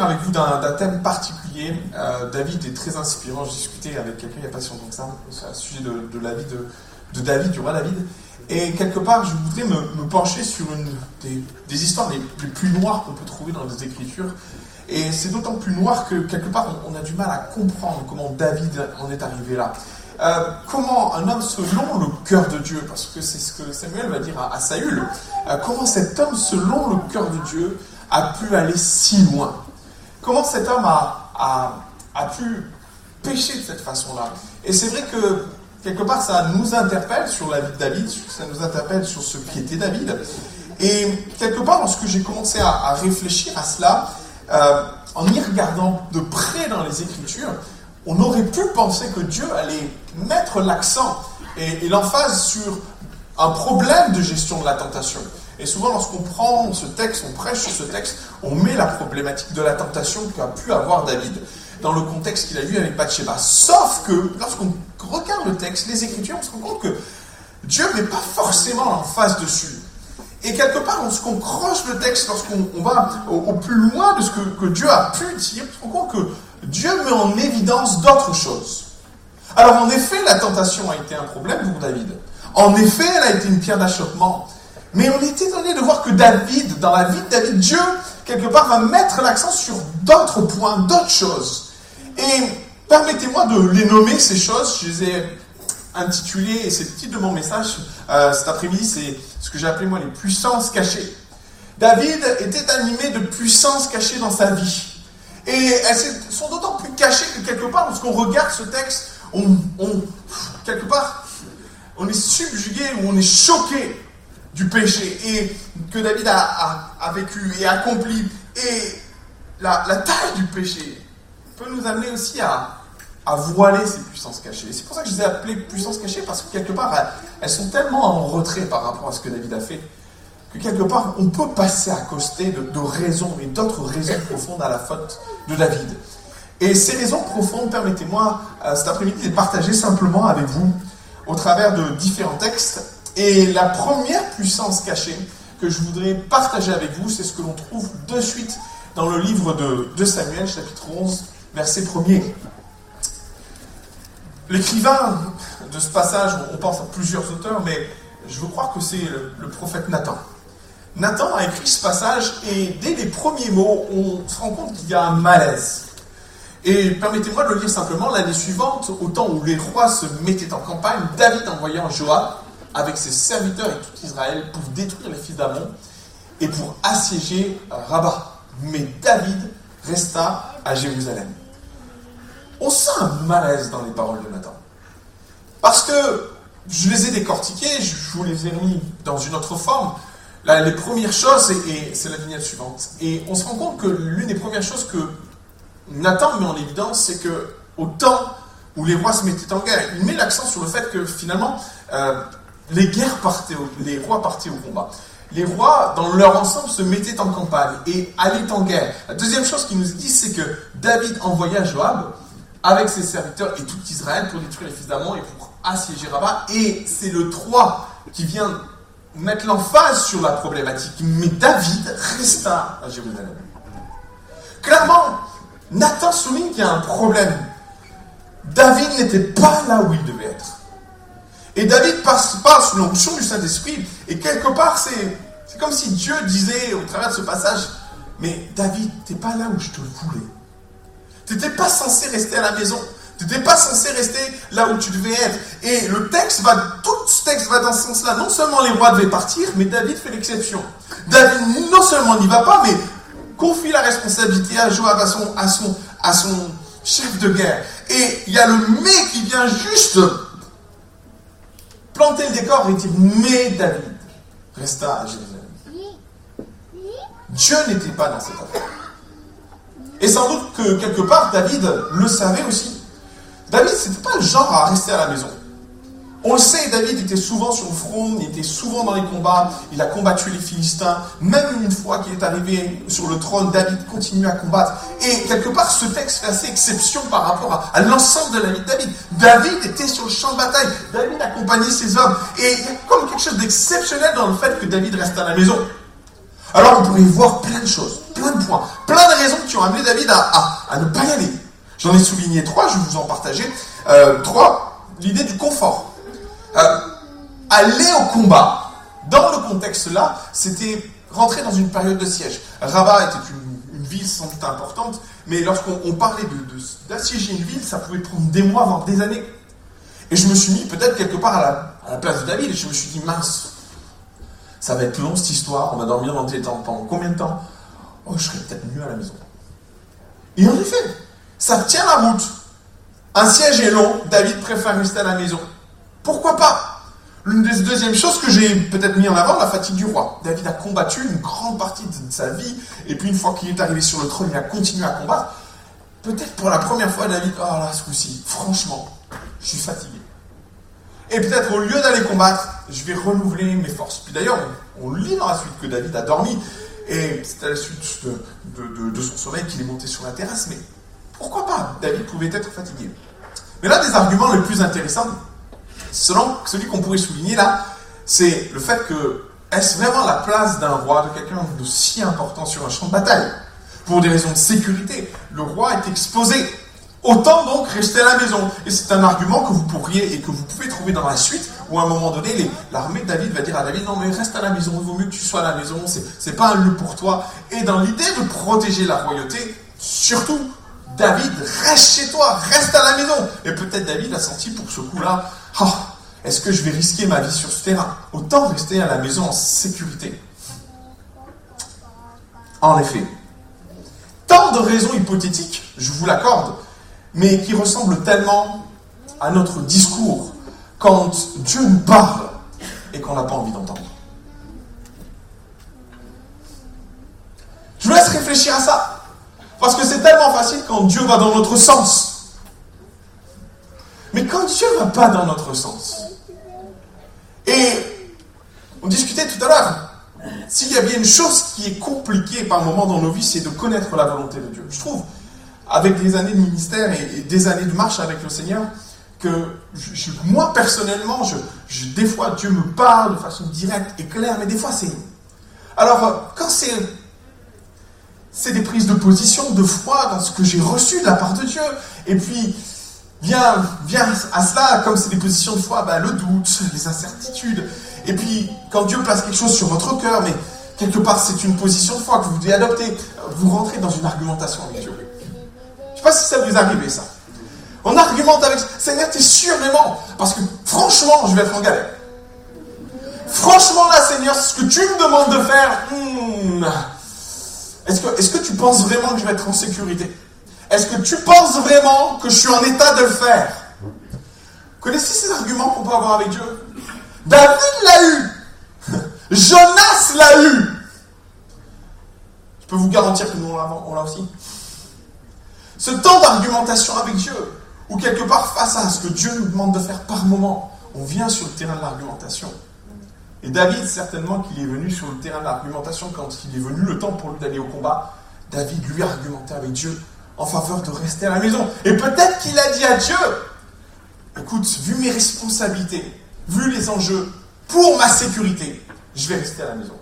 Avec vous d'un thème particulier. Euh, David est très inspirant. J'ai discuté avec quelqu'un il n'y a pas si longtemps que ça, sur le sujet de, la vie de, David, du roi David. Et quelque part, je voudrais me, pencher sur une des, histoires les, plus noires qu'on peut trouver dans les Écritures. Et c'est d'autant plus noir que quelque part, on, a du mal à comprendre comment David en est arrivé là. Euh, comment un homme selon le cœur de Dieu, parce que c'est ce que Samuel va dire à, à Saül, euh, comment cet homme selon le cœur de Dieu a pu aller si loin? Comment cet homme a, a, a pu pécher de cette façon-là Et c'est vrai que quelque part ça nous interpelle sur la vie de David, ça nous interpelle sur ce qui était David. Et quelque part, lorsque j'ai commencé à, réfléchir à cela, euh, en y regardant de près dans les Écritures, on aurait pu penser que Dieu allait mettre l'accent et l'emphase sur un problème de gestion de la tentation. Et souvent, lorsqu'on prend ce texte, on prêche sur ce texte, on met la problématique de la tentation qu'a pu avoir David dans le contexte qu'il a eu avec Bathsheba. Sauf que, lorsqu'on regarde le texte, les Écritures, on se rend compte que Dieu n'est pas forcément l'emphase dessus. Et quelque part, lorsqu'on croche le texte, lorsqu'on on va au, au plus loin de ce que, que Dieu a pu dire, on se rend compte que Dieu met en évidence d'autres choses. Alors en effet, la tentation a été un problème pour David. En effet, elle a été une pierre d'achoppement. Mais on est étonné de voir que David, dans la vie de David, Dieu, quelque part, va mettre l'accent sur d'autres points, d'autres choses. Et permettez-moi de les nommer, ces choses. Je les ai intitulées, et c'est le titre de mon message euh, cet après-midi, c'est ce que j'ai appelé moi les puissances cachées. David était animé de puissances cachées dans sa vie. Et elles sont d'autant plus cachées que quelque part, lorsqu'on regarde ce texte, on, on, quelque part, on est subjugué ou on est choqué du péché et que David a, vécu et accompli. Et la, taille du péché peut nous amener aussi à, voiler ces puissances cachées. C'est pour ça que je les ai appelées puissances cachées, parce que quelque part, elles, sont tellement en retrait par rapport à ce que David a fait, que quelque part, on peut passer à côté de, raisons et d'autres raisons profondes à la faute de David. Et ces raisons profondes, permettez-moi euh, cet après-midi de partager simplement avec vous au travers de différents textes. Et la première puissance cachée que je voudrais partager avec vous, c'est ce que l'on trouve de suite dans le livre de, Samuel, chapitre 11, verset 1er. L'écrivain de ce passage, on pense à plusieurs auteurs, mais je veux croire que c'est le, prophète Nathan. Nathan a écrit ce passage et dès les premiers mots, on se rend compte qu'il y a un malaise. Et permettez-moi de le lire simplement. L'année suivante, au temps où les rois se mettaient en campagne, David envoyant Joab avec ses serviteurs et tout Israël pour détruire les fils d'Amon et pour assiéger Rabat. Mais David resta à Jérusalem. On sent un malaise dans les paroles de Nathan. Parce que je les ai décortiquées, je vous les ai mis dans une autre forme. Là, les premières choses, et c'est la vignette suivante. Et on se rend compte que l'une des premières choses que Nathan met en évidence, c'est que au temps où les rois se mettaient en guerre, il met l'accent sur le fait que finalement, euh, les guerres partaient, les rois partaient au combat. Les rois, dans leur ensemble, se mettaient en campagne et allaient en guerre. La deuxième chose qu'il nous dit, c'est que David envoya Joab avec ses serviteurs et tout Israël pour détruire les fils d'Amon et pour assiéger Rabat. Et c'est le 3 qui vient mettre l'emphase sur la problématique. Mais David resta à Jérusalem. Clairement, Nathan souligne qu'il y a un problème. David n'était pas là où il devait être. Et David passe, passe sous l'onction du Saint-Esprit. Et quelque part, c'est, comme si Dieu disait au travers de ce passage, mais David, t'es pas là où je te voulais. Tu n'étais pas censé rester à la maison. Tu n'étais pas censé rester là où tu devais être. Et le texte va, tout ce texte va dans ce sens-là. Non seulement les rois devaient partir, mais David fait l'exception. David non seulement n'y va pas, mais confie la responsabilité à Joab, à son, à son, à son chef de guerre. Et il y a le mais qui vient juste planter le décor et dire mais David resta à Jérusalem. Dieu n'était pas dans cette affaire. Et sans doute que quelque part, David le savait aussi. David, c'était pas le genre à rester à la maison. On le sait, David était souvent sur le front, il était souvent dans les combats, il a combattu les Philistins. Même une fois qu'il est arrivé sur le trône, David continue à combattre. Et quelque part, ce texte fait assez exception par rapport à, l'ensemble de la vie de David. David était sur le champ de bataille, David accompagnait ses hommes. Et il y a comme quelque chose d'exceptionnel dans le fait que David reste à la maison. Alors on pourrait voir plein de choses. plein de points, plein de raisons qui ont amené David à, ne pas y aller. J'en ai souligné trois, je vais vous en partager. Euh, trois, l'idée du confort. Euh, aller au combat, dans le contexte là, c'était rentrer dans une période de siège. Rabat était une, ville sans doute importante, mais lorsqu'on parlait d'assiéger une ville, ça pouvait prendre des mois, voire des années. Et je me suis mis peut-être quelque part à la, place de David, et je me suis dit, mince, ça va être long cette histoire, on va dormir dans tes temps pendant combien de temps? Oh, je serais peut-être mieux à la maison. Et en effet, ça tient la route. Un siège est long, David préfère rester à la maison. Pourquoi pas? L'une des deuxièmes choses que j'ai peut-être mis en avant, la fatigue du roi. David a combattu une grande partie de sa vie, et puis une fois qu'il est arrivé sur le trône, il a continué à combattre. Peut-être pour la première fois, David, oh là, ce coup-ci, franchement, je suis fatigué. Et peut-être au lieu d'aller combattre, je vais renouveler mes forces. Puis d'ailleurs, on, lit dans la suite que David a dormi, et c'est à la suite de, de son sommeil qu'il est monté sur la terrasse, mais pourquoi pas? David pouvait être fatigué. Mais l'un des arguments les plus intéressants, selon celui qu'on pourrait souligner là, c'est le fait que est-ce vraiment la place d'un roi, de quelqu'un de si important sur un champ de bataille? Pour des raisons de sécurité, le roi est exposé. Autant donc rester à la maison. Et c'est un argument que vous pourriez et que vous pouvez trouver dans la suite, où à un moment donné, l'armée de David va dire à David, non mais reste à la maison, il vaut mieux que tu sois à la maison, c'est pas un lieu pour toi. Et dans l'idée de protéger la royauté, surtout, David, reste chez toi, reste à la maison. Et peut-être David a senti pour ce coup-là, oh, est-ce que je vais risquer ma vie sur ce terrain? Autant rester à la maison en sécurité. En effet, tant de raisons hypothétiques, je vous l'accorde, mais qui ressemblent tellement à notre discours quand Dieu nous parle et qu'on n'a pas envie d'entendre. Je vous laisse réfléchir à ça. Parce que c'est tellement facile quand Dieu va dans notre sens. Mais quand Dieu ne va pas dans notre sens, et on discutait tout à l'heure, s'il y a bien une chose qui est compliquée par moment dans nos vies, c'est de connaître la volonté de Dieu. Je trouve, avec des années de ministère et, des années de marche avec le Seigneur, que moi personnellement, des fois Dieu me parle de façon directe et claire, mais des fois c'est... Alors, quand c'est c'est des prises de position, de foi dans ce que j'ai reçu de la part de Dieu. Et puis, vient, vient à cela, comme c'est des positions de foi, ben, le doute, les incertitudes. Et puis, quand Dieu place quelque chose sur votre cœur, mais quelque part c'est une position de foi que vous devez adopter, vous rentrez dans une argumentation avec Dieu. Je ne sais pas si ça vous arrive, ça. On argumente avec Seigneur, tu es sûr vraiment Parce que franchement, je vais être en galère. Franchement, là, Seigneur, ce que tu me demandes de faire, hmm, est-ce que, tu penses vraiment que je vais être en sécurité? Est-ce que tu penses vraiment que je suis en état de le faire? Connaissez ces arguments qu'on peut avoir avec Dieu? David l'a eu! Jonas l'a eu! Je peux vous garantir que nous, on l'a aussi. Ce temps d'argumentation avec Dieu, ou quelque part face à ce que Dieu nous demande de faire par moment, on vient sur le terrain de l'argumentation. Et David, certainement qu'il est venu sur le terrain de quand il est venu le temps pour lui d'aller au combat. David lui a argumenté avec Dieu en faveur de rester à la maison. Et peut-être qu'il a dit à Dieu, écoute, vu mes responsabilités, vu les enjeux, pour ma sécurité, je vais rester à la maison.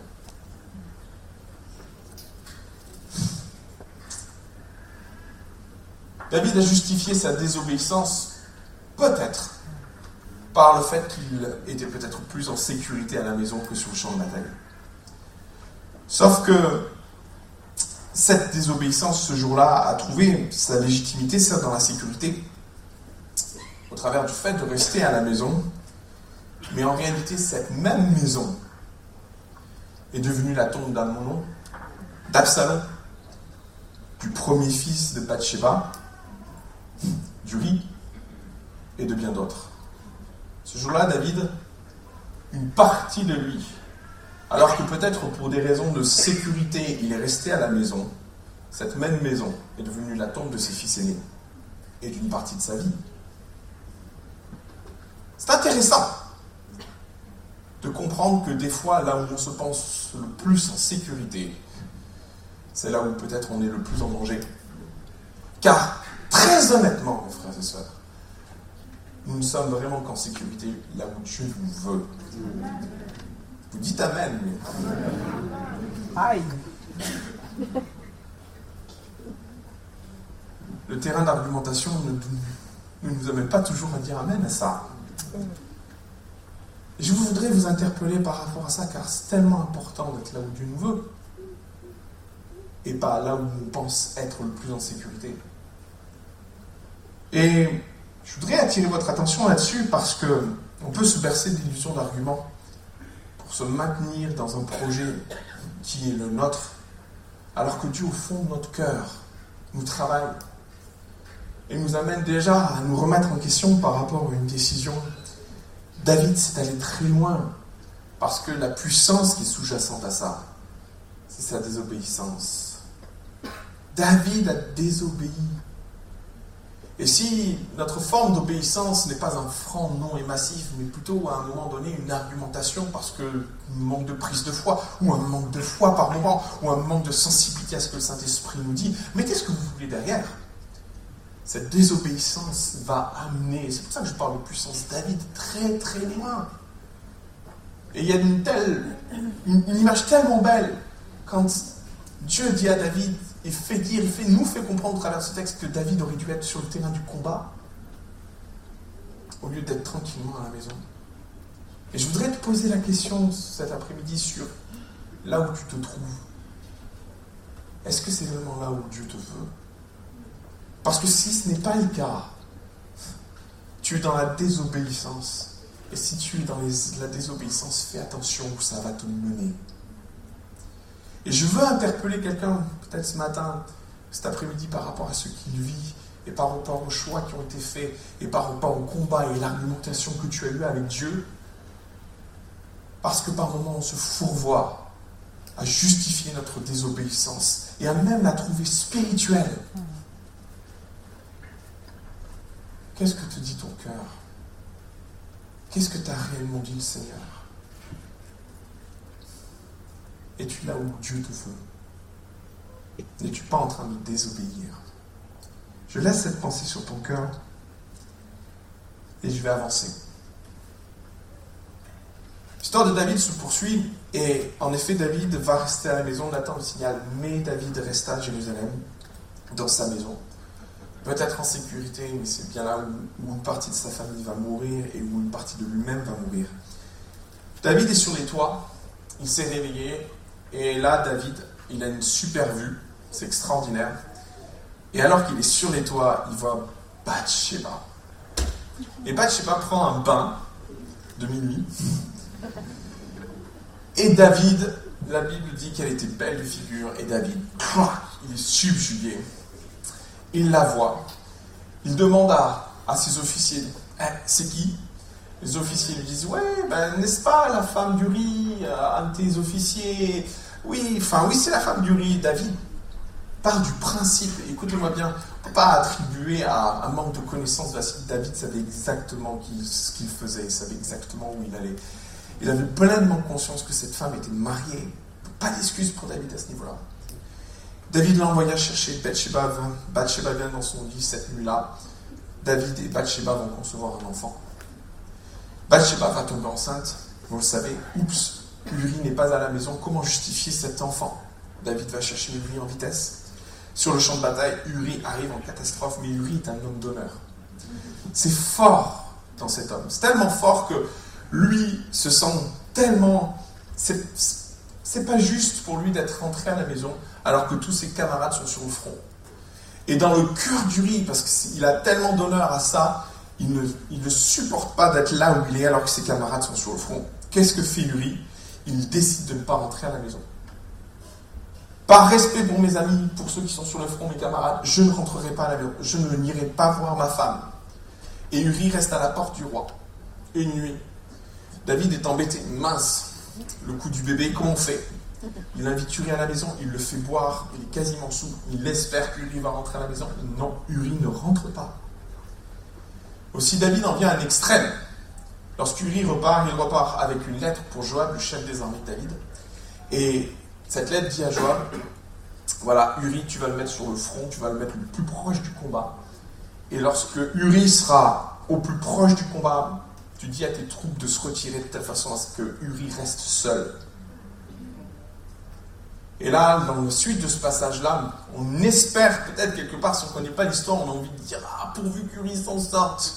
David a justifié sa désobéissance, peut-être, par le fait qu'il était peut-être plus en sécurité à la maison que sur le champ de bataille. Sauf que cette désobéissance ce jour-là a trouvé sa légitimité, ça dans la sécurité, au travers du fait de rester à la maison. Mais en réalité, cette même maison est devenue la tombe d'Amnon, d'Absalom, du premier fils de Bathsheba, du riz et de bien d'autres. Ce jour-là, David, une partie de lui, alors que peut-être pour des raisons de sécurité, il est resté à la maison, cette même maison est devenue la tombe de ses fils aînés et d'une partie de sa vie. C'est intéressant de comprendre que des fois, là où on se pense le plus en sécurité, c'est là où peut-être on est le plus en danger. Car, très honnêtement, mes frères et sœurs, nous ne sommes vraiment qu'en sécurité là où Dieu nous veut. Vous dites Amen. Aïe. le terrain d'argumentation ne, nous amène pas toujours à dire Amen à ça. Et je voudrais vous interpeller par rapport à ça, car c'est tellement important d'être là où Dieu nous veut, et pas là où on pense être le plus en sécurité. Et je voudrais attirer votre attention là-dessus parce que on peut se bercer d'illusions d'arguments pour se maintenir dans un projet qui est le nôtre, alors que Dieu, au fond de notre cœur, nous travaille et nous amène déjà à nous remettre en question par rapport à une décision. David s'est allé très loin parce que la puissance qui est sous-jacente à ça, c'est sa désobéissance. David a désobéi et si notre forme d'obéissance n'est pas un franc non et massif, mais plutôt à un moment donné une argumentation parce que manque de prise de foi, ou un manque de foi par moment, ou un manque de sensibilité à ce que le Saint-Esprit nous dit, mettez ce que vous voulez derrière? Cette désobéissance va amener, c'est pour ça que je parle de puissance David, très très loin. Et il y a une telle, une image tellement belle quand Dieu dit à David, il fait dire, il fait, nous fait comprendre au travers ce texte que David aurait dû être sur le terrain du combat au lieu d'être tranquillement à la maison. Et je voudrais te poser la question cet après-midi sur là où tu te trouves. Est-ce que c'est vraiment là où Dieu te veut? Parce que si ce n'est pas le cas, tu es dans la désobéissance. Et si tu es dans la désobéissance, fais attention où ça va te mener. Et je veux interpeller quelqu'un, peut-être ce matin, cet après-midi, par rapport à ce qu'il vit, et par rapport aux choix qui ont été faits, et par rapport au combat et l'argumentation que tu as eu avec Dieu. Parce que par moments, on se fourvoie à justifier notre désobéissance et à même la trouver spirituelle. Qu'est-ce que te dit ton cœur? Qu'est-ce que t'a réellement dit le Seigneur? Es-tu là où Dieu te veut N'es-tu pas en train de désobéir? Je laisse cette pensée sur ton cœur et je vais avancer. L'histoire de David se poursuit et en effet David va rester à la maison, Nathan le signal, mais David resta à Jérusalem, dans sa maison. Peut-être en sécurité, mais c'est bien là où, où, une partie de sa famille va mourir et où une partie de lui-même va mourir. David est sur les toits, il s'est réveillé, et là, David, il a une super vue, c'est extraordinaire. Et alors qu'il est sur les toits, il voit Bathsheba. Et Bathsheba prend un bain de minuit. Et David, la Bible dit qu'elle était belle de figure, et David, il est subjugué. Il la voit. Il demande à, ses officiers, eh, c'est qui? Les officiers lui disent, ouais, ben, n'est-ce pas la femme du riz, euh, un de tes officiers? Oui, enfin oui, c'est la femme du riz. David part du principe, écoutez-moi bien, pas attribuer à un manque de connaissance David savait exactement ce qu'il faisait, il savait exactement où il allait. Il avait pleinement conscience que cette femme était mariée. Pas d'excuse pour David à ce niveau-là. David l'envoya chercher Bathsheba. Bathsheba vient dans son lit cette nuit-là. David et Bathsheba vont concevoir un enfant. Bathsheba va tomber enceinte. Vous le savez, oups, Uri n'est pas à la maison, comment justifier cet enfant? David va chercher Uri en vitesse. Sur le champ de bataille, Uri arrive en catastrophe, mais Uri est un homme d'honneur. C'est fort dans cet homme. C'est tellement fort que lui se sent tellement. C'est pas juste pour lui d'être rentré à la maison alors que tous ses camarades sont sur le front. Et dans le cœur d'Uri, parce qu'il a tellement d'honneur à ça, il ne, il ne supporte pas d'être là où il est alors que ses camarades sont sur le front. Qu'est-ce que fait Uri il décide de ne pas rentrer à la maison. Par respect pour mes amis, pour ceux qui sont sur le front, mes camarades, je ne rentrerai pas à la maison. Je ne n'irai pas voir ma femme. Et Uri reste à la porte du roi. Une nuit. David est embêté. Mince. Le coup du bébé, comment on fait? Il invite Uri à la maison, il le fait boire, il est quasiment sous. Il espère qu'Uri va rentrer à la maison. Non, Uri ne rentre pas. Aussi, David en vient à un extrême. Lorsqu'Uri repart, il repart avec une lettre pour Joab, le chef des armées de David. Et cette lettre dit à Joab, voilà, Uri, tu vas le mettre sur le front, tu vas le mettre le plus proche du combat. Et lorsque Uri sera au plus proche du combat, tu dis à tes troupes de se retirer de telle façon à ce que Uri reste seul. Et là, dans la suite de ce passage-là, on espère peut-être quelque part, si on ne connaît pas l'histoire, on a envie de dire Ah, pourvu qu'Uri s'en sorte.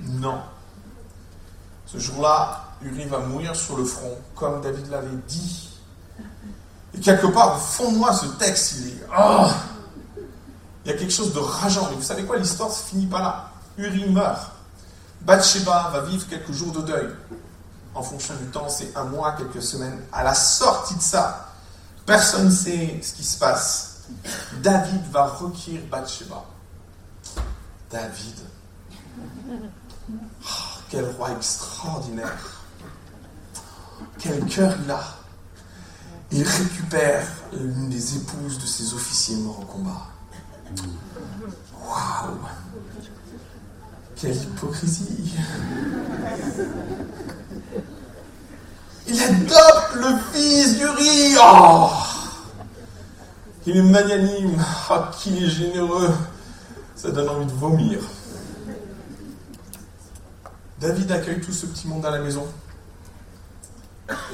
Non. Ce jour-là, Uri va mourir sur le front, comme David l'avait dit. Et quelque part, au fond de moi, ce texte, il est. Oh il y a quelque chose de rageant. Mais vous savez quoi L'histoire ne finit pas là. Uri meurt. Bathsheba va vivre quelques jours de deuil. En fonction du temps, c'est un mois, quelques semaines. À la sortie de ça, personne ne sait ce qui se passe. David va requérir Bathsheba. David. Oh, quel roi extraordinaire. Quel cœur il a. Il récupère l'une des épouses de ses officiers morts au combat. Waouh Quelle hypocrisie Il adopte le fils du riz oh Il est magnanime oh, Qu'il est généreux Ça donne envie de vomir. David accueille tout ce petit monde à la maison.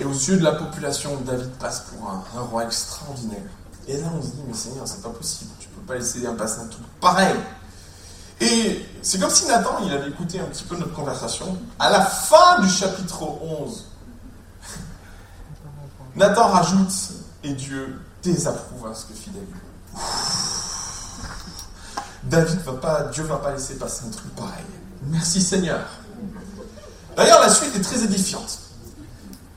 Et aux yeux de la population, David passe pour un, un roi extraordinaire. Et là, on se dit, mais Seigneur, c'est pas possible pas laisser passer un tout pareil. Et c'est comme si Nathan, il avait écouté un petit peu notre conversation. À la fin du chapitre 11, Nathan rajoute, et Dieu désapprouva ce que fit David. David va pas, Dieu va pas laisser passer un truc pareil. Merci Seigneur. D'ailleurs, la suite est très édifiante.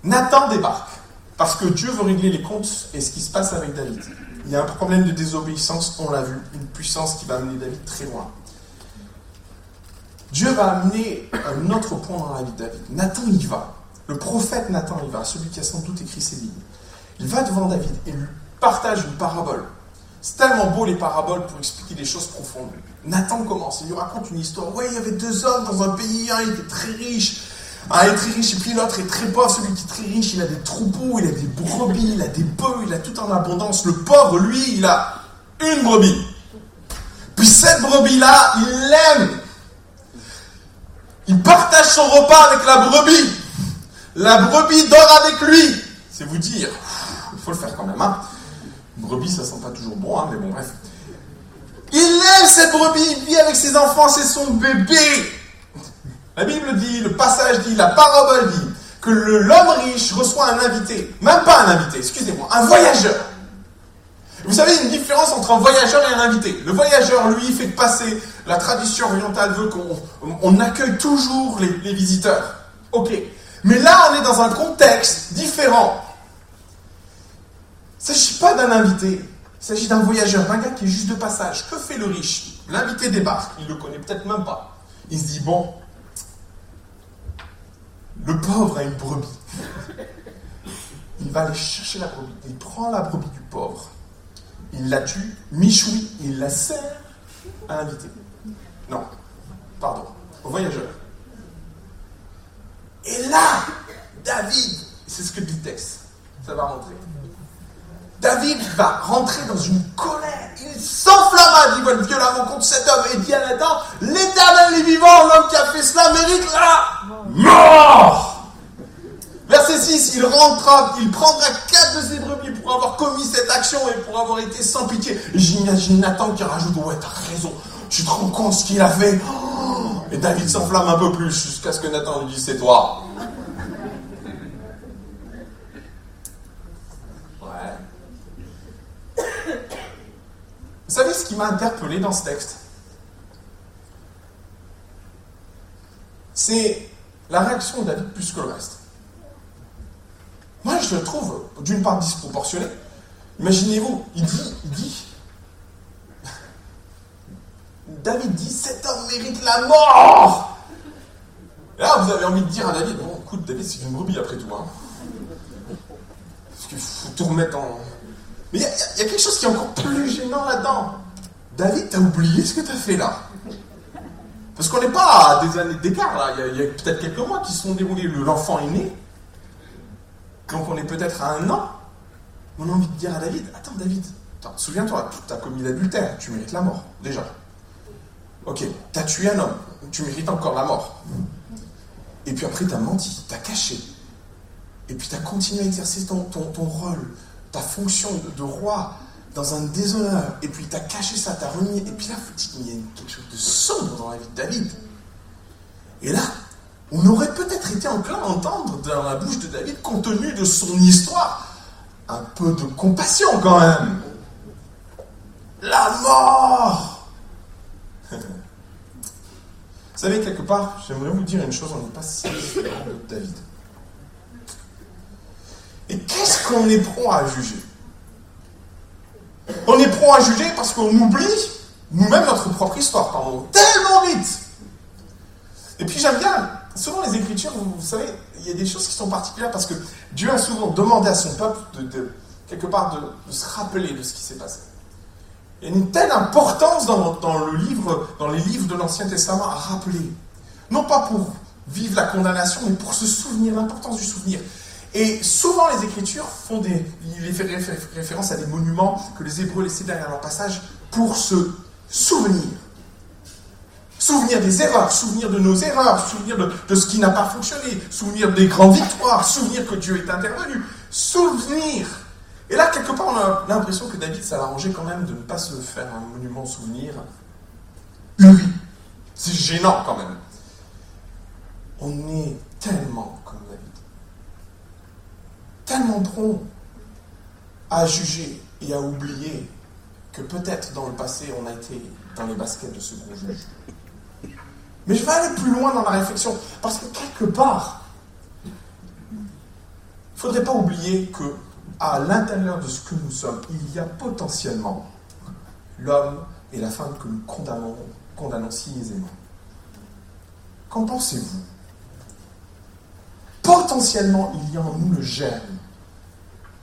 Nathan débarque parce que Dieu veut régler les comptes et ce qui se passe avec David. Il y a un problème de désobéissance, on l'a vu, une puissance qui va amener David très loin. Dieu va amener un autre point dans la vie de David. Nathan y va. Le prophète Nathan y va, celui qui a sans doute écrit ces lignes. Il va devant David et lui partage une parabole. C'est tellement beau les paraboles pour expliquer des choses profondes. Nathan commence, il lui raconte une histoire. Ouais, il y avait deux hommes dans un pays, un était très riche, un est très riche et puis l'autre est très pauvre. Celui qui est très riche, il a des troupeaux, il a des brebis, il a des bœufs, il a tout en abondance. Le pauvre, lui, il a une brebis. Puis cette brebis-là, il l'aime. Il partage son repas avec la brebis. La brebis dort avec lui. C'est vous dire. Il faut le faire quand même. Hein. Brebis, ça sent pas toujours bon, hein, mais bon, bref. Il aime cette brebis, il vit avec ses enfants, c'est son bébé. La Bible dit, le passage dit, la parabole dit que l'homme riche reçoit un invité. Même pas un invité, excusez-moi, un voyageur. Vous savez, une différence entre un voyageur et un invité. Le voyageur, lui, fait passer, la tradition orientale veut qu'on accueille toujours les, les visiteurs. Ok. Mais là, on est dans un contexte différent. Il ne s'agit pas d'un invité, il s'agit d'un voyageur, d'un gars qui est juste de passage. Que fait le riche? L'invité débarque, il ne le connaît peut-être même pas. Il se dit, bon, le pauvre a une brebis. Il va aller chercher la brebis. Il prend la brebis du pauvre. Il la tue, michoui, il la sert à l'invité. Non, pardon, au voyageur. Et là, David, c'est ce que dit le texte, ça va rentrer. David va rentrer dans une colère. Il s'enflamma, dit Paul violemment contre cet homme et dit à Nathan L'éternel est vivant, l'homme qui a fait cela mérite la mort Verset 6, il rentra, il prendra quatre de ses brebis pour avoir commis cette action et pour avoir été sans pitié. J'imagine Nathan qui rajoute Ouais, t'as raison, tu te rends compte ce qu'il a fait? Et David s'enflamme un peu plus jusqu'à ce que Nathan lui dise C'est toi. Vous savez ce qui m'a interpellé dans ce texte? C'est la réaction de David plus que le reste. Moi, je le trouve d'une part disproportionné. Imaginez-vous, il dit, il dit, David dit, cet homme mérite la mort. Et là, vous avez envie de dire à David, bon, écoute, David, c'est une brebis après tout. Hein. Parce qu'il faut tout remettre en, mais il y, a quelque chose qui est encore plus gênant là-dedans. David, t'as oublié ce que t'as fait là. Parce qu'on n'est pas à des années d'écart là. Il y a, peut-être quelques mois qui se sont déroulés. L'enfant est né. Donc on est peut-être à un an. On a envie de dire à David Attends, David, souviens-toi, tu as commis l'adultère, tu mérites la mort, déjà. Ok, tu as tué un homme, tu mérites encore la mort. Et puis après, tu as menti, tu as caché. Et puis tu as continué à exercer ton rôle ta fonction de, roi dans un déshonneur, et puis tu as caché ça, tu as remis, et puis là, il y a quelque chose de sombre dans la vie de David. Et là, on aurait peut-être été enclin à entendre dans la bouche de David, compte tenu de son histoire, un peu de compassion quand même. La mort Vous savez, quelque part, j'aimerais vous dire une chose, on n'est pas si de David. Et qu'est-ce qu'on est prompt à juger? On est prompt à juger parce qu'on oublie nous-mêmes notre propre histoire, pardon, tellement vite. Et puis j'aime bien, souvent les Écritures, vous, savez, il y a des choses qui sont particulières parce que Dieu a souvent demandé à son peuple de, quelque part de, se rappeler de ce qui s'est passé. Il y a une telle importance dans, dans, le livre, dans les livres de l'Ancien Testament à rappeler. Non pas pour vivre la condamnation, mais pour se souvenir, l'importance du souvenir. Et souvent, les Écritures font des, il fait référence à des monuments que les Hébreux laissaient derrière leur passage pour se souvenir. Souvenir des erreurs, souvenir de nos erreurs, souvenir de, ce qui n'a pas fonctionné, souvenir des grandes victoires, souvenir que Dieu est intervenu, souvenir. Et là, quelque part, on a l'impression que David, ça l'arrangeait quand même de ne pas se faire un monument souvenir. Oui, c'est gênant quand même. On est tellement comme David tellement prompt à juger et à oublier que peut-être dans le passé, on a été dans les baskets de ce gros juge. Mais je vais aller plus loin dans la réflexion, parce que quelque part, il ne faudrait pas oublier que à l'intérieur de ce que nous sommes, il y a potentiellement l'homme et la femme que nous condamnons, condamnons si aisément. Qu'en pensez-vous? Potentiellement, il y a en nous le germe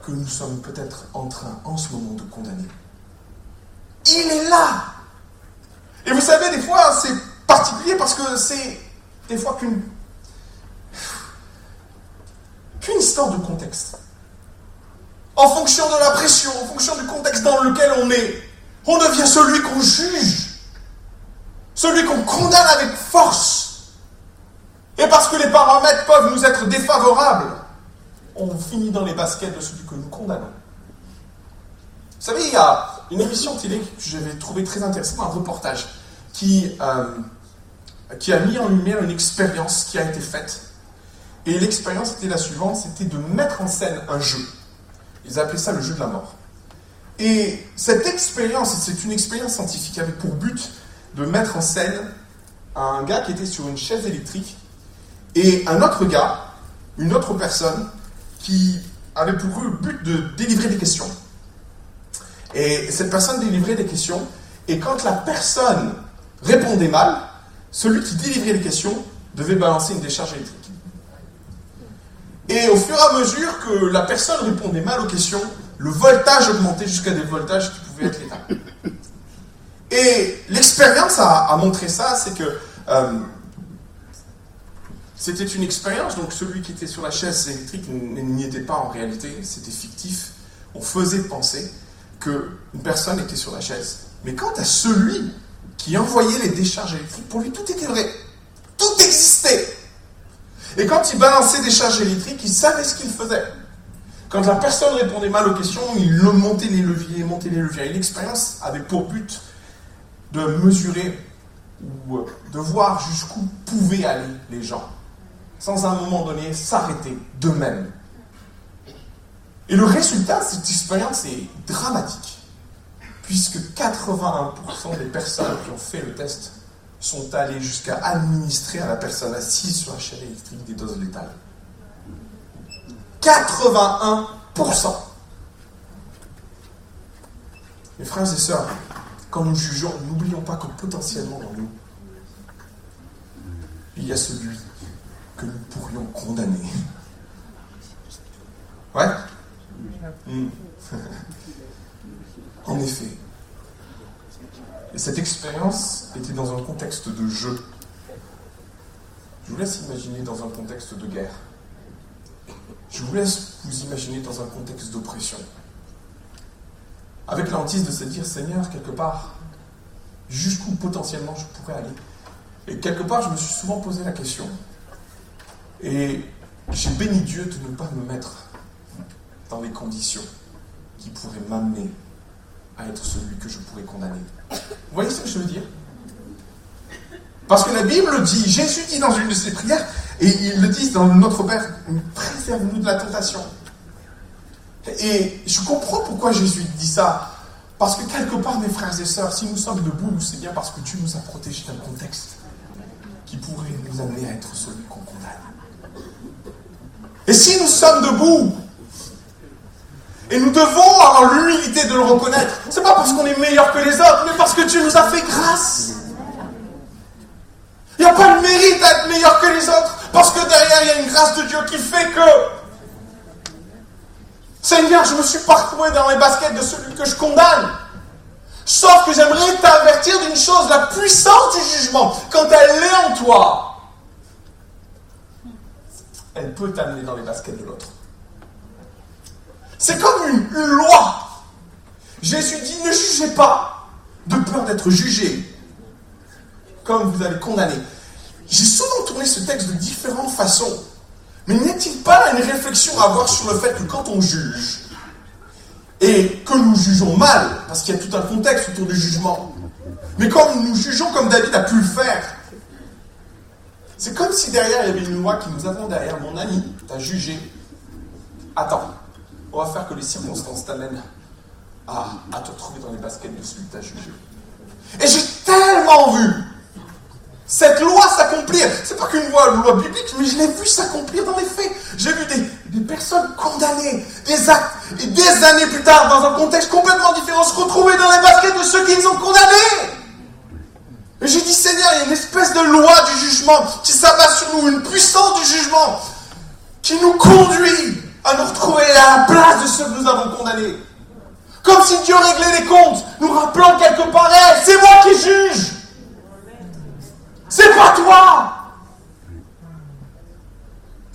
que nous sommes peut-être en train en ce moment de condamner. Il est là Et vous savez, des fois, c'est particulier parce que c'est des fois qu'une qu'une histoire de contexte. En fonction de la pression, en fonction du contexte dans lequel on est, on devient celui qu'on juge, celui qu'on condamne avec force. Et parce que les paramètres peuvent nous être défavorables, on finit dans les baskets de celui que nous condamnons. Vous savez, il y a une émission télé que j'avais trouvé très intéressante, un reportage, qui, euh, qui a mis en lumière une expérience qui a été faite. Et l'expérience était la suivante, c'était de mettre en scène un jeu. Ils appelaient ça le jeu de la mort. Et cette expérience, c'est une expérience scientifique, avait pour but de mettre en scène un gars qui était sur une chaise électrique et un autre gars, une autre personne, qui avait pour but de délivrer des questions. Et cette personne délivrait des questions, et quand la personne répondait mal, celui qui délivrait les questions devait balancer une décharge électrique. Et au fur et à mesure que la personne répondait mal aux questions, le voltage augmentait jusqu'à des voltages qui pouvaient être létals. Et l'expérience a, montré ça, c'est que euh, c'était une expérience, donc celui qui était sur la chaise électrique n'y était pas en réalité, c'était fictif. On faisait penser qu'une personne était sur la chaise. Mais quant à celui qui envoyait les décharges électriques, pour lui tout était vrai. Tout existait. Et quand il balançait des charges électriques, il savait ce qu'il faisait. Quand la personne répondait mal aux questions, il montait les leviers, montait les leviers. Et l'expérience avait pour but de mesurer ou de voir jusqu'où pouvaient aller les gens sans un moment donné s'arrêter d'eux-mêmes. Et le résultat de cette expérience est dramatique, puisque 81% des personnes qui ont fait le test sont allées jusqu'à administrer à la personne assise sur la chaîne électrique des doses létales. 81%. Mes frères et sœurs, quand nous jugeons, n'oublions pas que potentiellement dans nous, il y a celui que nous pourrions condamner. Ouais hmm. En effet. Et cette expérience était dans un contexte de jeu. Je vous laisse imaginer dans un contexte de guerre. Je vous laisse vous imaginer dans un contexte d'oppression. Avec l'antise de se dire, Seigneur, quelque part, jusqu'où potentiellement je pourrais aller. Et quelque part, je me suis souvent posé la question, et j'ai béni Dieu de ne pas me mettre dans les conditions qui pourrait m'amener à être celui que je pourrais condamner. Vous voyez ce que je veux dire? Parce que la Bible dit, Jésus dit dans une de ses prières, et il le dit dans Notre Père, préserve-nous de la tentation. Et je comprends pourquoi Jésus dit ça. Parce que quelque part, mes frères et sœurs, si nous sommes debout, c'est bien parce que Dieu nous a protégés d'un contexte qui pourrait nous amener à être celui qu'on condamne. Et si nous sommes debout, et nous devons avoir l'humilité de le reconnaître, c'est pas parce qu'on est meilleur que les autres, mais parce que Dieu nous a fait grâce. Il n'y a pas de mérite à être meilleur que les autres, parce que derrière, il y a une grâce de Dieu qui fait que Seigneur, je me suis parcouru dans les baskets de celui que je condamne. Sauf que j'aimerais t'avertir d'une chose, la puissance du jugement, quand elle est en toi, elle peut t'amener dans les baskets de l'autre. C'est comme une, loi. Jésus dit, ne jugez pas, de peur d'être jugé, comme vous allez condamner. J'ai souvent tourné ce texte de différentes façons. Mais n'est-il pas là une réflexion à avoir sur le fait que quand on juge, et que nous jugeons mal, parce qu'il y a tout un contexte autour du jugement, mais comme nous jugeons comme David a pu le faire, c'est comme si derrière il y avait une loi qui nous attend derrière. Mon ami, t'as jugé. Attends, on va faire que les circonstances t'amènent à, te retrouver dans les baskets de celui que t'as jugé. Et j'ai tellement vu cette loi s'accomplir. C'est pas qu'une loi, loi biblique, mais je l'ai vu s'accomplir dans les faits. J'ai vu des, des, personnes condamnées, des actes, et des années plus tard, dans un contexte complètement différent, se retrouver dans les baskets de ceux qui les ont condamnés. Et j'ai dit, Seigneur, il y a une espèce de loi du jugement qui s'abat sur nous, une puissance du jugement qui nous conduit à nous retrouver à la place de ceux que nous avons condamnés. Comme si Dieu réglait les comptes, nous rappelant quelque part, c'est moi qui juge. C'est pas toi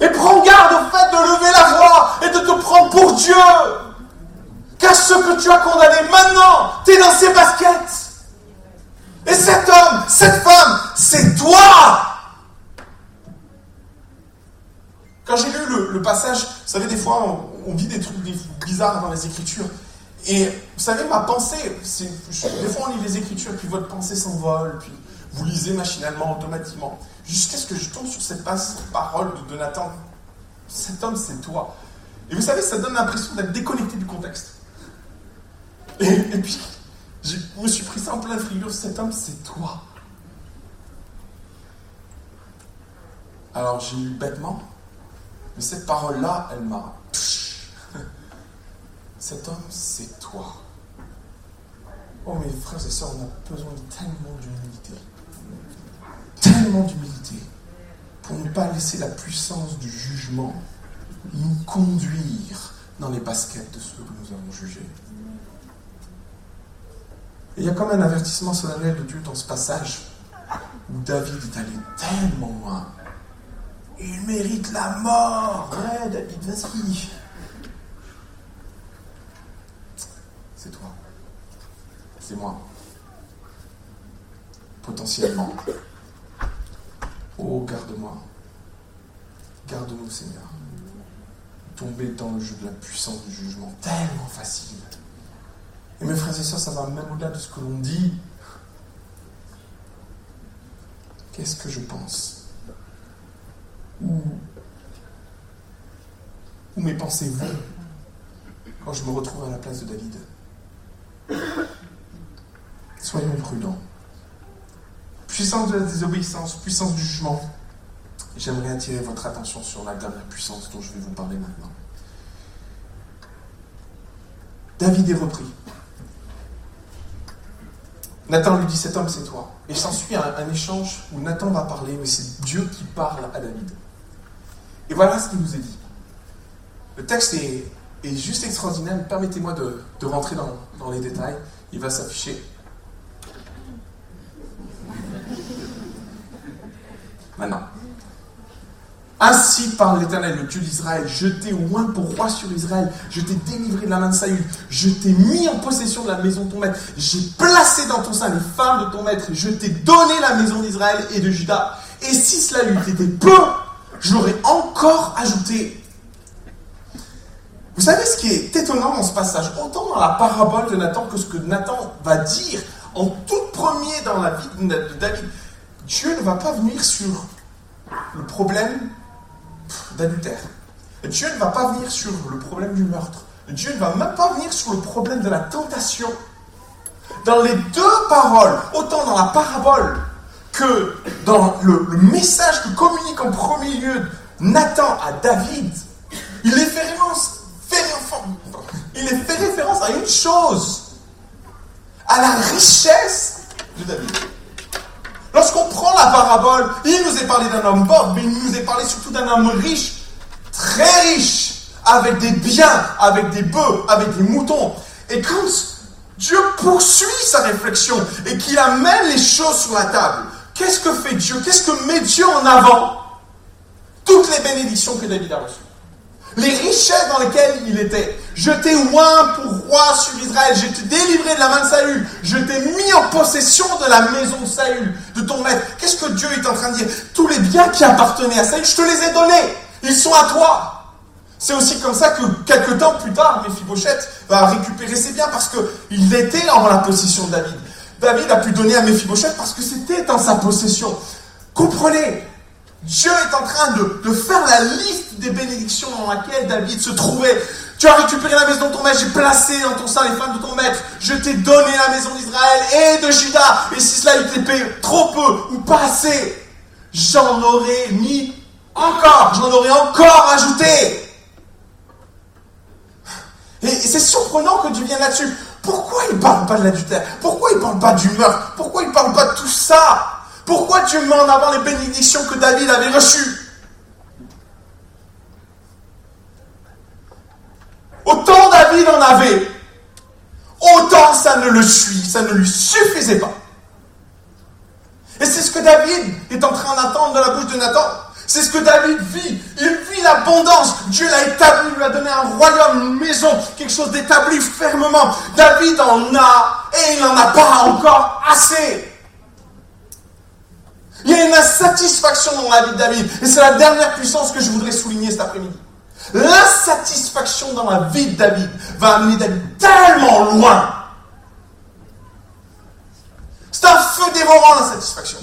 Et prends garde au fait de lever la voix et de te prendre pour Dieu. Car ce que tu as condamné maintenant, tu es dans ses baskets. Et cet homme, cette femme, c'est toi Quand j'ai lu le, passage, vous savez, des fois, on, vit des trucs bizarres dans les Écritures. Et vous savez, ma pensée, des fois on lit les Écritures, puis votre pensée s'envole, puis vous lisez machinalement, automatiquement, jusqu'à ce que je tombe sur cette parole de Nathan. Cet homme, c'est toi. Et vous savez, ça donne l'impression d'être déconnecté du contexte. Et, puis, je me suis pris ça en plein frigo. Cet homme, c'est toi. Alors, j'ai eu bêtement, mais cette parole-là, elle m'a. Cet homme, c'est toi. Oh, mes frères et sœurs, on a besoin tellement d'humilité tellement d'humilité pour ne pas laisser la puissance du jugement nous conduire dans les baskets de ceux que nous avons jugés. Et il y a comme un avertissement solennel de Dieu dans ce passage où David est allé tellement loin. Il mérite la mort. Ouais, David, vas-y. C'est toi. C'est moi. Potentiellement. Oh, garde-moi. Garde-nous, Seigneur. Tomber dans le jeu de la puissance du jugement, tellement facile. Et mes frères et sœurs, ça va même au-delà de ce que l'on dit. Qu'est-ce que je pense? Où, où mes pensées vont quand je me retrouve à la place de David? Soyons prudents. Puissance de la désobéissance, puissance du jugement. J'aimerais attirer votre attention sur la dernière puissance dont je vais vous parler maintenant. David est repris. Nathan lui dit Cet homme, c'est toi. Et s'ensuit un, échange où Nathan va parler, mais c'est Dieu qui parle à David. Et voilà ce qu'il nous est dit. Le texte est, juste extraordinaire. Permettez-moi de, rentrer dans, dans les détails. Il va s'afficher Maintenant. Ainsi parle l'Éternel, le Dieu d'Israël. Je t'ai oint pour roi sur Israël. Je t'ai délivré de la main de Saül. Je t'ai mis en possession de la maison de ton maître. J'ai placé dans ton sein les femmes de ton maître. Je t'ai donné la maison d'Israël et de Juda. Et si cela lui était peu, je l'aurais encore ajouté. Vous savez ce qui est étonnant dans ce passage, autant dans la parabole de Nathan que ce que Nathan va dire en tout premier dans la vie de David, Dieu ne va pas venir sur le problème d'adultère. Dieu ne va pas venir sur le problème du meurtre. Dieu ne va même pas venir sur le problème de la tentation. Dans les deux paroles, autant dans la parabole que dans le, message que communique en premier lieu Nathan à David, il est fait référence, il est fait référence à une chose, à la richesse de David. Lorsqu'on prend la parabole, il nous est parlé d'un homme pauvre, mais il nous est parlé surtout d'un homme riche, très riche, avec des biens, avec des bœufs, avec des moutons. Et quand Dieu poursuit sa réflexion et qu'il amène les choses sur la table, qu'est-ce que fait Dieu? Qu'est-ce que met Dieu en avant? Toutes les bénédictions que David a reçues les richesses dans lesquelles il était. Je t'ai oint pour roi sur Israël, je t'ai délivré de la main de Saül, je t'ai mis en possession de la maison de Saül, de ton maître. Qu'est-ce que Dieu est en train de dire? Tous les biens qui appartenaient à Saül, je te les ai donnés, ils sont à toi. C'est aussi comme ça que quelques temps plus tard, Mephibosheth va récupérer ses biens parce qu'il était en la possession de David. David a pu donner à Mephibosheth parce que c'était en sa possession. Comprenez, Dieu est en train de, faire la liste des bénédictions dans laquelle David se trouvait. Tu as récupéré la maison de ton maître, j'ai placé dans ton sein les femmes de ton maître, je t'ai donné la maison d'Israël et de Juda, et si cela était payé trop peu ou pas assez, j'en aurais mis encore, j'en aurais encore ajouté. Et c'est surprenant que Dieu vienne là-dessus. Pourquoi il ne parle pas de l'adultère? Pourquoi il ne parle pas du meurtre? Pourquoi il ne parle pas de tout ça? Pourquoi Dieu met en avant les bénédictions que David avait reçues Autant David en avait, autant ça ne le suit, ça ne lui suffisait pas. Et c'est ce que David est en train d'attendre de la bouche de Nathan. C'est ce que David vit. Il vit l'abondance. Dieu l'a établi, lui a donné un royaume, une maison, quelque chose d'établi fermement. David en a et il n'en a pas encore assez. Il y a une insatisfaction dans la vie de David. Et c'est la dernière puissance que je voudrais souligner cet après-midi. L'insatisfaction dans la vie de David va amener David tellement loin. C'est un feu dévorant, l'insatisfaction.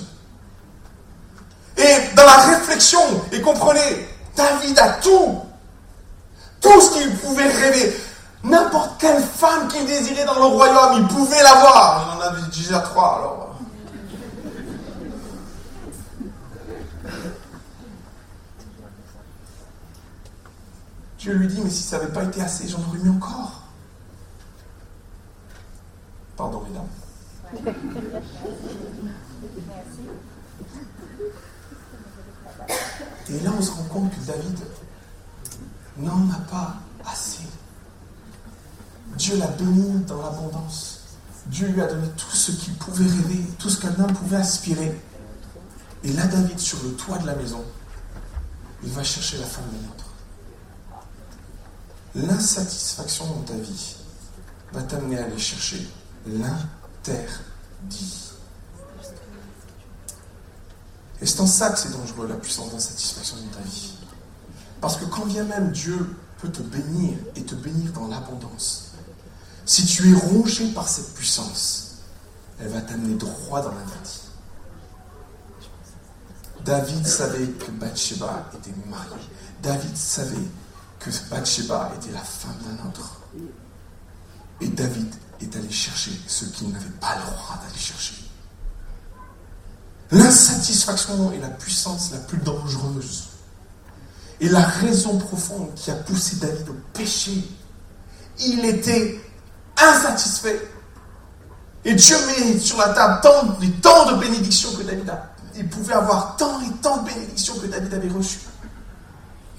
Et dans la réflexion, et comprenez, David a tout. Tout ce qu'il pouvait rêver. N'importe quelle femme qu'il désirait dans le royaume, il pouvait l'avoir. Il en avait déjà trois, alors. Dieu lui dit, mais si ça n'avait pas été assez, j'en aurais mis encore. Pardon, mesdames. Et là, on se rend compte que David n'en a pas assez. Dieu l'a béni dans l'abondance. Dieu lui a donné tout ce qu'il pouvait rêver, tout ce qu'un homme pouvait aspirer. Et là, David, sur le toit de la maison, il va chercher la femme d'un autre l'insatisfaction dans ta vie va t'amener à aller chercher l'interdit. Et c'est en ça que c'est dangereux, la puissance d'insatisfaction dans ta vie. Parce que quand bien même Dieu peut te bénir et te bénir dans l'abondance, si tu es rongé par cette puissance, elle va t'amener droit dans l'interdit. David savait que Bathsheba était mariée. David savait que Bathsheba était la femme d'un autre. Et David est allé chercher ce qu'il n'avait pas le droit d'aller chercher. L'insatisfaction est la puissance la plus dangereuse. Et la raison profonde qui a poussé David au péché. Il était insatisfait. Et Dieu met sur la table tant, tant de bénédictions que David a. Il pouvait avoir tant et tant de bénédictions que David avait reçues.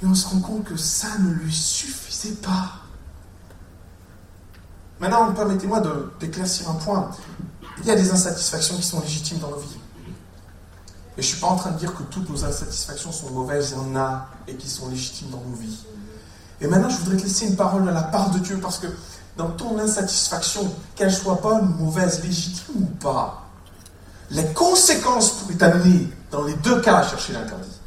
Et on se rend compte que ça ne lui suffisait pas. Maintenant, permettez-moi d'éclaircir un point. Il y a des insatisfactions qui sont légitimes dans nos vies. Et je ne suis pas en train de dire que toutes nos insatisfactions sont mauvaises, il y en a et qui sont légitimes dans nos vies. Et maintenant, je voudrais te laisser une parole de la part de Dieu parce que dans ton insatisfaction, qu'elle soit bonne mauvaise, légitime ou pas, les conséquences pourraient t'amener dans les deux cas à chercher l'interdit.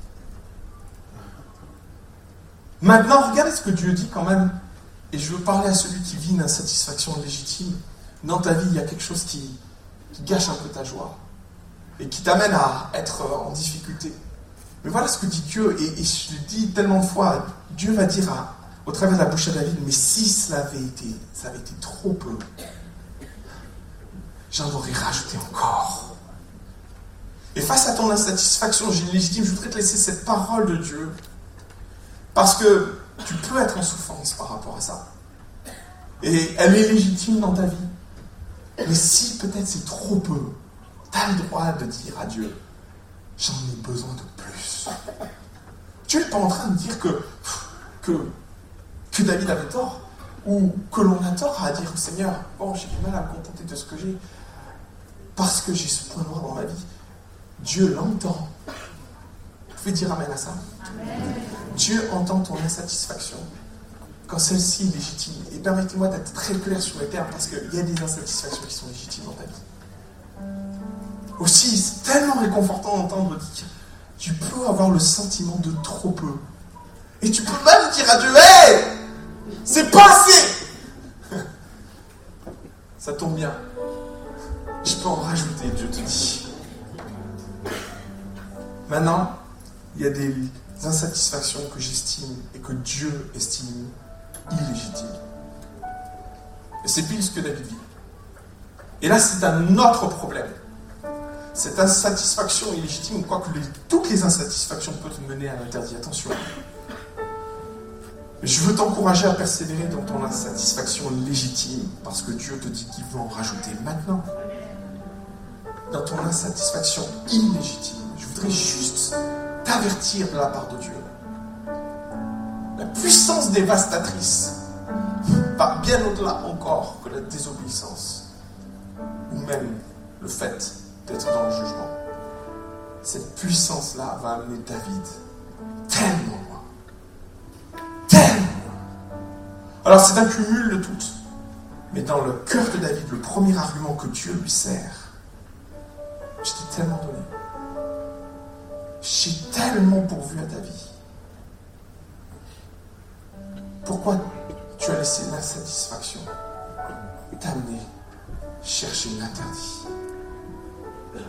Maintenant, regardez ce que Dieu dit quand même Et je veux parler à celui qui vit une insatisfaction légitime. Dans ta vie, il y a quelque chose qui, gâche un peu ta joie et qui t'amène à être en difficulté. Mais voilà ce que dit Dieu, et, je le dis tellement de fois, Dieu va dire au travers de la bouche de David, mais si cela avait été, ça avait été trop peu, j'en aurais rajouté encore. Et face à ton insatisfaction légitime, je voudrais te laisser cette parole de Dieu. Parce que tu peux être en souffrance par rapport à ça. Et elle est légitime dans ta vie. Mais si peut-être c'est trop peu, tu as le droit de dire à Dieu, j'en ai besoin de plus. Tu n'es pas en train de dire que, que, David avait tort, ou que l'on a tort à dire, Seigneur, bon, j'ai du mal à me contenter de ce que j'ai, parce que j'ai ce point noir dans ma vie. Dieu l'entend. Vous pouvez dire Amen à ça Dieu entend ton insatisfaction quand celle-ci est légitime. Et permettez-moi d'être très clair sur les termes, parce qu'il y a des insatisfactions qui sont légitimes dans ta vie. Aussi, c'est tellement réconfortant d'entendre dire, tu peux avoir le sentiment de trop peu. Et tu peux même dire à Dieu, hé, c'est pas assez. Ça tombe bien. Je peux en rajouter, Dieu te dit. Maintenant, il y a des insatisfactions que j'estime et que Dieu estime illégitimes. Et c'est pile ce que David vit. Et là, c'est un autre problème. Cette insatisfaction illégitime, quoique toutes les insatisfactions peuvent mener à l'interdit. Attention. Je veux t'encourager à persévérer dans ton insatisfaction légitime, parce que Dieu te dit qu'il veut en rajouter maintenant. Dans ton insatisfaction illégitime, je voudrais juste t'avertir de la part de Dieu. La puissance dévastatrice va bien au-delà encore que la désobéissance, ou même le fait d'être dans le jugement. Cette puissance-là va amener David tellement loin. Tellement loin. Alors c'est un cumul de toutes. Mais dans le cœur de David, le premier argument que Dieu lui sert, je t'ai tellement donné. J'ai tellement pourvu à ta vie. Pourquoi tu as laissé l'insatisfaction t'amener chercher l'interdit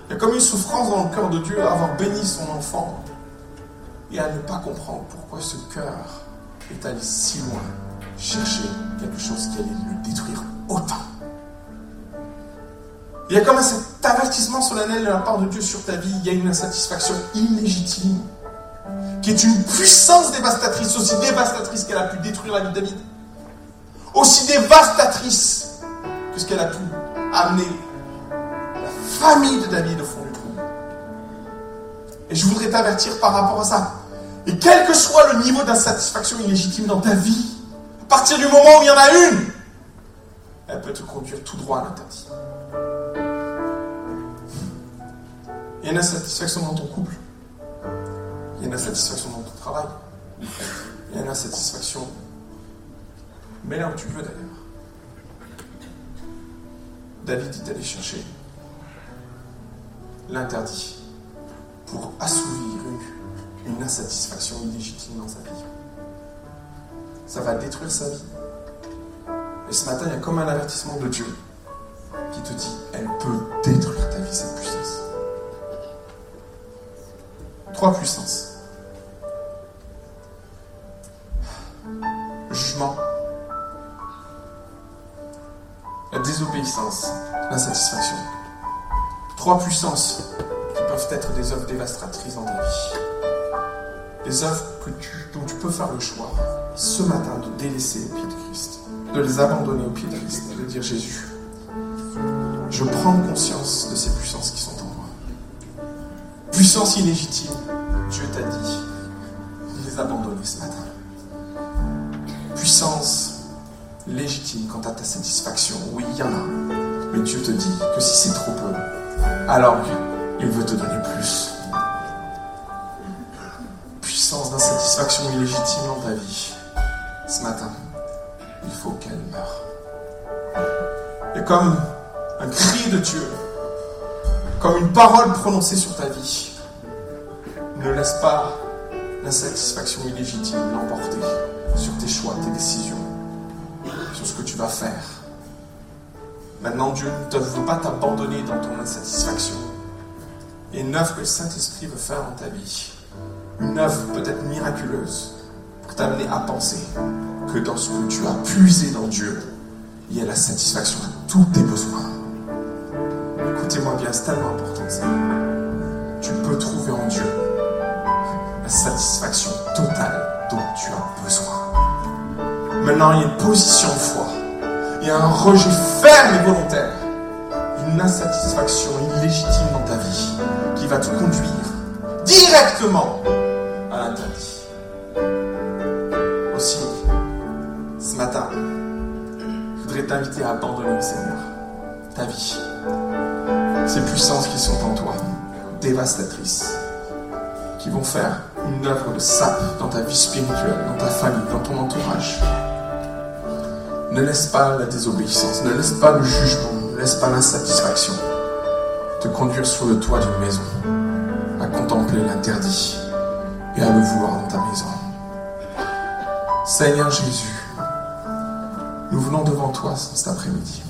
Il y a comme une souffrance dans le cœur de Dieu à avoir béni son enfant et à ne pas comprendre pourquoi ce cœur est allé si loin chercher quelque chose qui allait le détruire autant. Il y a comme cet avertissement solennel de la part de Dieu sur ta vie. Il y a une insatisfaction illégitime qui est une puissance dévastatrice, aussi dévastatrice qu'elle a pu détruire la vie de David. Aussi dévastatrice que ce qu'elle a pu amener la famille de David au fond du trou. Et je voudrais t'avertir par rapport à ça. Et quel que soit le niveau d'insatisfaction illégitime dans ta vie, à partir du moment où il y en a une, elle peut te conduire tout droit à l'interdit. Il y a une insatisfaction dans ton couple. Il y a une insatisfaction dans ton travail. Il y a une insatisfaction. Mais là où tu veux d'ailleurs. David est allé chercher l'interdit pour assouvir une, une insatisfaction illégitime dans sa vie. Ça va détruire sa vie. Et ce matin, il y a comme un avertissement de Dieu qui te dit, elle peut détruire ta vie, Trois puissances. Le jugement, la désobéissance, l'insatisfaction. Trois puissances qui peuvent être des œuvres dévastatrices dans ta vie. Des œuvres dont tu peux faire le choix ce matin de délaisser au pied de Christ, de les abandonner au pied de Christ, de dire Jésus, je prends conscience de ces puissances qui sont en. Puissance illégitime, Dieu t'a dit de les abandonner ce matin. Puissance légitime quant à ta satisfaction, oui, il y en a. Mais Dieu te dit que si c'est trop peu, alors il veut te donner plus. Puissance d'insatisfaction illégitime dans ta vie. Ce matin, il faut qu'elle meure. Et comme un cri de Dieu, comme une parole prononcée sur ta vie, illégitime l'emporter sur tes choix, tes décisions. sur ce que tu vas faire. Maintenant, Dieu ne veut pas t'abandonner dans ton insatisfaction. A une œuvre que le Saint-Esprit veut faire dans ta vie. Une œuvre peut-être miraculeuse pour t'amener à penser que dans ce que tu as puisé dans Dieu, il y a la satisfaction à tous tes besoins. Écoutez-moi bien, c'est tellement important ça. Tu peux trouver en Dieu la satisfaction totale dont tu as besoin. Maintenant, il y a une position de foi. Il y a un rejet ferme et volontaire d'une insatisfaction illégitime dans ta vie qui va te conduire directement à l'interdit. Aussi, ce matin, je voudrais t'inviter à abandonner le Seigneur, ta vie, ces puissances qui sont en toi, dévastatrices, qui vont faire une œuvre de sape dans ta vie spirituelle, dans ta famille, dans ton entourage. Ne laisse pas la désobéissance, ne laisse pas le jugement, ne laisse pas l'insatisfaction te conduire sur le toit d'une maison, à contempler l'interdit et à le vouloir dans ta maison. Seigneur Jésus, nous venons devant toi cet après-midi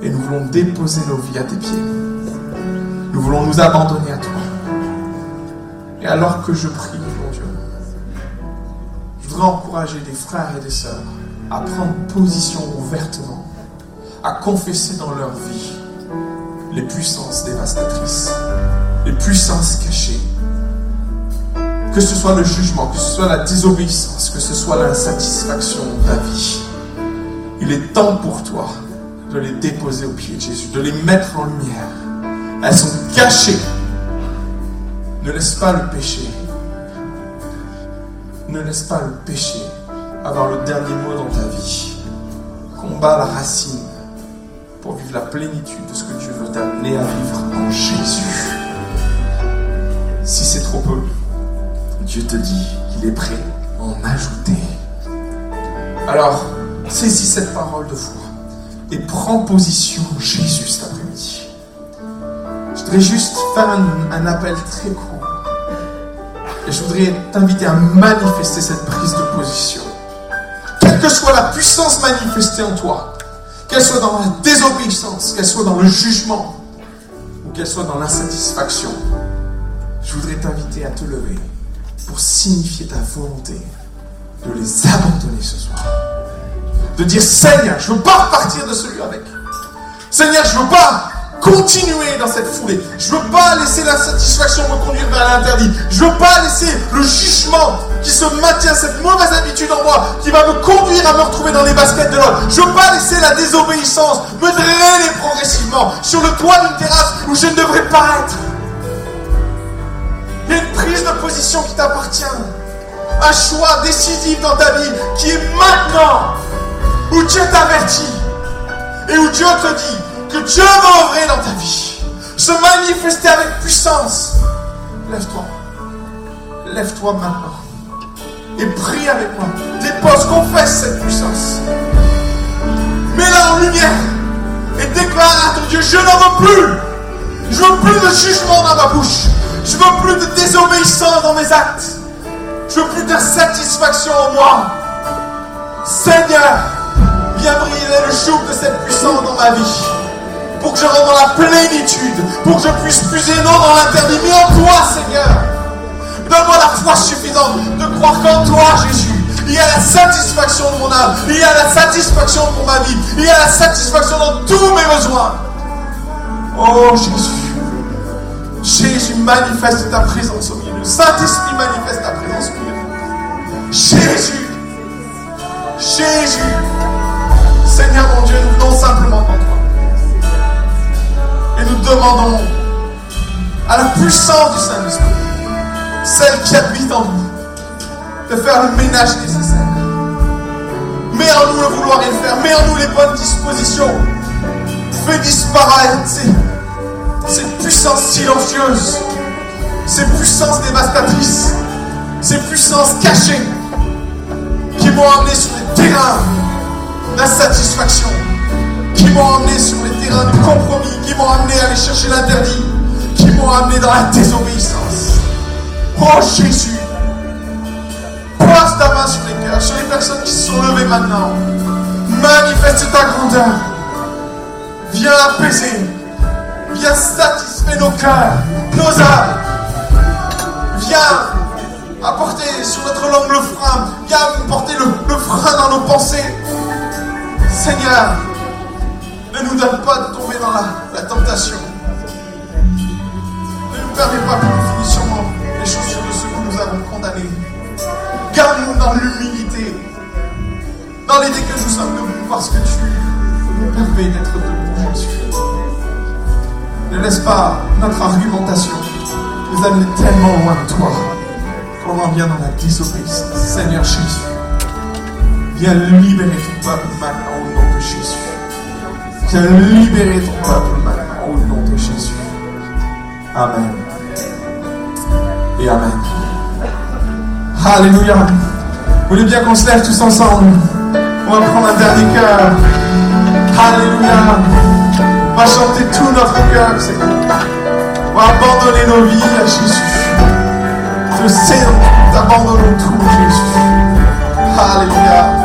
et nous voulons déposer nos vies à tes pieds. Nous voulons nous abandonner à toi. Et alors que je prie, mon Dieu, je voudrais encourager des frères et des sœurs à prendre position ouvertement, à confesser dans leur vie les puissances dévastatrices, les puissances cachées. Que ce soit le jugement, que ce soit la désobéissance, que ce soit l'insatisfaction de ta vie. Il est temps pour toi de les déposer au pied de Jésus, de les mettre en lumière. Elles sont cachées ne laisse pas le péché. Ne laisse pas le péché avoir le dernier mot dans ta vie. Combat la racine pour vivre la plénitude de ce que Dieu veut t'amener à vivre en Jésus. Si c'est trop peu, Dieu te dit qu'il est prêt à en ajouter. Alors, saisis cette parole de foi et prends position Jésus cet. Juste faire un, appel très court et je voudrais t'inviter à manifester cette prise de position. Quelle que soit la puissance manifestée en toi, qu'elle soit dans la désobéissance, qu'elle soit dans le jugement, ou qu'elle soit dans l'insatisfaction, je voudrais t'inviter à te lever pour signifier ta volonté de les abandonner ce soir. De dire Seigneur, je ne veux pas repartir de celui avec. Seigneur, je ne veux pas continuer dans cette foulée. Je ne veux pas laisser l'insatisfaction me conduire vers l'interdit. Je ne veux pas laisser le jugement qui se maintient, cette mauvaise habitude en moi, qui va me conduire à me retrouver dans les baskets de l'autre. Je ne veux pas laisser la désobéissance me drainer progressivement sur le toit d'une terrasse où je ne devrais pas être. Il y a une prise de position qui t'appartient. Un choix décisif dans ta vie qui est maintenant où Dieu t'avertit et où Dieu te dit que Dieu va œuvrer dans ta vie, se manifester avec puissance. Lève-toi. Lève-toi maintenant. Et prie avec moi. Dépose, confesse cette puissance. Mets-la en lumière. Et déclare à ton Dieu, je n'en veux plus. Je veux plus de jugement dans ma bouche. Je veux plus de désobéissance dans mes actes. Je veux plus de satisfaction en moi. Seigneur, viens briller le jour de cette puissance dans ma vie pour que je rentre dans la plénitude, pour que je puisse puiser non dans l'interdit, mais en toi, Seigneur. Donne-moi la foi suffisante de croire qu'en toi, Jésus, il y a la satisfaction de mon âme, il y a la satisfaction de ma vie, il y a la satisfaction dans tous mes besoins. Oh Jésus, Jésus manifeste ta présence au milieu. Saint-Esprit manifeste ta présence au milieu. Jésus, Jésus, Seigneur mon Dieu, non simplement pour nous demandons à la puissance du Saint-Esprit, celle qui habite en nous, de faire le ménage nécessaire. Mets en nous le vouloir et le faire. Mets en nous les bonnes dispositions. Fais disparaître ces, ces puissances silencieuses, ces puissances dévastatrices, ces puissances cachées qui m'ont amené sur les terrains d'insatisfaction, qui m'ont amené sur les terrains de compromis, qui m'ont amené à aller chercher l'interdit, qui m'ont amené dans la désobéissance. Oh Jésus, Place ta main sur les cœurs, sur les personnes qui se sont levées maintenant. ta grandeur. Viens apaiser. Viens satisfaire nos cœurs, nos âmes. Viens apporter sur notre langue le frein. Viens porter le, frein dans nos pensées. Seigneur, ne nous donne pas de tomber dans la, tentation. Ne nous permets pas que nous finissions les chaussures de ceux que nous avons condamnés. Garde-nous dans l'humilité, dans l'idée que nous sommes debout parce que tu nous permets d'être debout, Jésus. Ne laisse pas notre argumentation nous amener tellement loin de toi qu'on en vient dans la désobéissance. Seigneur Jésus, viens libérer ton peuple maintenant Viens libérer ton peuple maintenant au nom de Jésus. Amen. Et Amen. Alléluia. Vous voulez bien qu'on se lève tous ensemble? On va prendre un dernier cœur. Alléluia. On va chanter tout notre cœur, On va abandonner nos vies à Jésus. Je sais, nous abandonnons tout, Jésus. Alléluia.